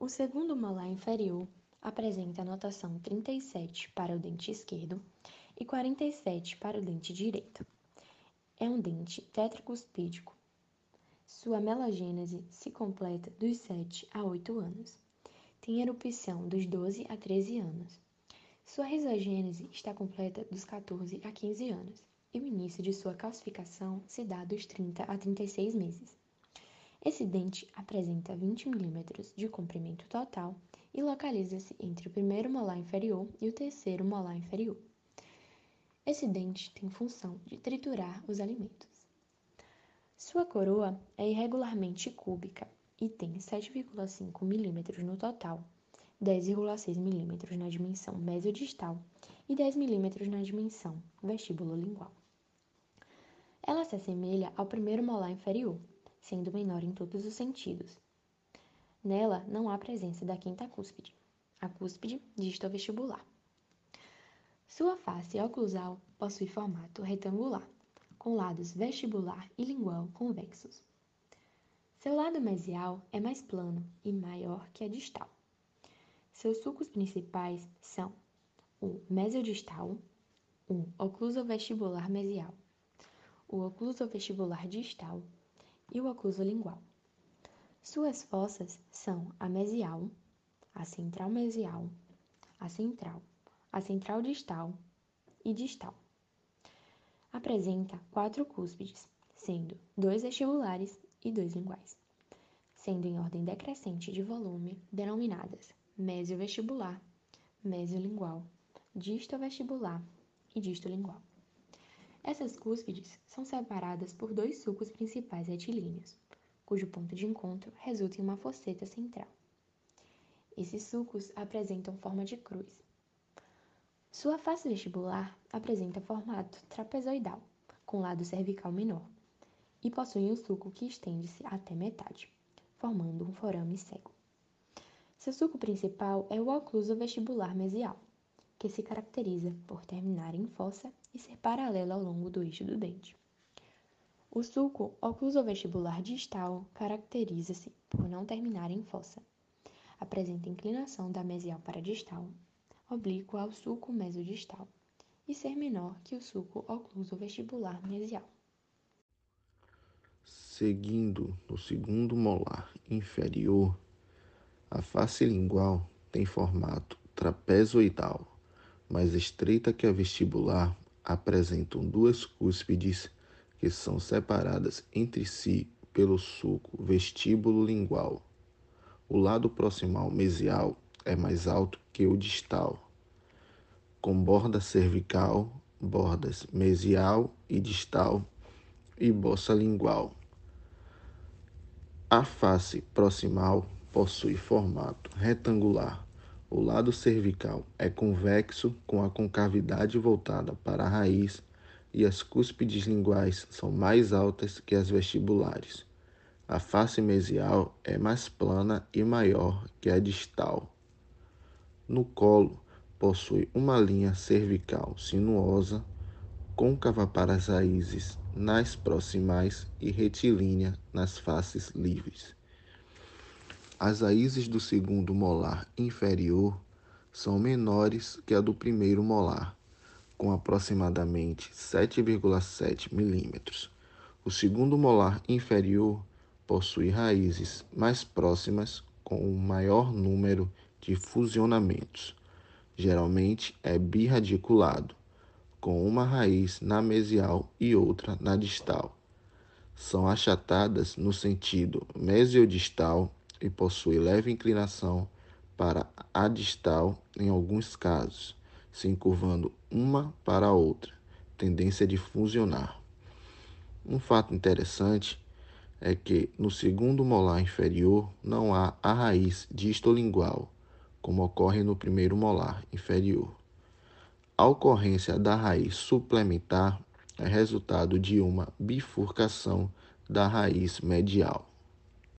O segundo molar inferior apresenta a notação 37 para o dente esquerdo e 47 para o dente direito. É um dente tetracuspídico. Sua melagênese se completa dos 7 a 8 anos. Tem erupção dos 12 a 13 anos. Sua risogênese está completa dos 14 a 15 anos e o início de sua calcificação se dá dos 30 a 36 meses. Esse dente apresenta 20 mm de comprimento total e localiza-se entre o primeiro molar inferior e o terceiro molar inferior. Esse dente tem função de triturar os alimentos. Sua coroa é irregularmente cúbica e tem 7,5 mm no total, 10,6 mm na dimensão mesiodistal e 10 mm na dimensão vestíbulo-lingual. Ela se assemelha ao primeiro molar inferior, sendo menor em todos os sentidos. Nela não há presença da quinta cúspide, a cúspide distal-vestibular. Sua face oclusal possui formato retangular, com lados vestibular e lingual convexos. Seu lado mesial é mais plano e maior que a distal. Seus sulcos principais são o mesiodistal, o oclusovestibular mesial o ocluso vestibular distal e o ocluso lingual. Suas fossas são a mesial, a central mesial, a central, a central distal e distal. Apresenta quatro cúspides, sendo dois vestibulares e dois linguais, sendo em ordem decrescente de volume denominadas mesiovestibular, mesiolingual, distovestibular e distolingual. Essas cúspides são separadas por dois sulcos principais retilíneos, cujo ponto de encontro resulta em uma fosseta central. Esses sulcos apresentam forma de cruz. Sua face vestibular apresenta formato trapezoidal, com lado cervical menor, e possui um sulco que estende-se até metade, formando um forame cego. Seu sulco principal é o ocluso vestibular mesial, que se caracteriza por terminar em fossa e ser paralela ao longo do eixo do dente. O sulco oclusovestibular distal caracteriza-se por não terminar em fossa. Apresenta inclinação da mesial para distal, oblíqua ao sulco mesodistal, e ser menor que o sulco oclusovestibular mesial. Seguindo no segundo molar inferior, a face lingual tem formato trapezoidal mais estreita que a vestibular, apresentam duas cúspides que são separadas entre si pelo sulco vestíbulo lingual. O lado proximal mesial é mais alto que o distal, com borda cervical, bordas mesial e distal e bossa lingual. A face proximal possui formato retangular o lado cervical é convexo, com a concavidade voltada para a raiz, e as cúspides linguais são mais altas que as vestibulares. A face mesial é mais plana e maior que a distal. No colo, possui uma linha cervical sinuosa, côncava para as raízes nas proximais e retilínea nas faces livres. As raízes do segundo molar inferior são menores que a do primeiro molar, com aproximadamente 7,7 milímetros. O segundo molar inferior possui raízes mais próximas com um maior número de fusionamentos. Geralmente é birradiculado, com uma raiz na mesial e outra na distal. São achatadas no sentido mesiodistal e possui leve inclinação para a distal em alguns casos, se encurvando uma para a outra, tendência de fusionar. Um fato interessante é que no segundo molar inferior não há a raiz distolingual, como ocorre no primeiro molar inferior. A ocorrência da raiz suplementar é resultado de uma bifurcação da raiz medial.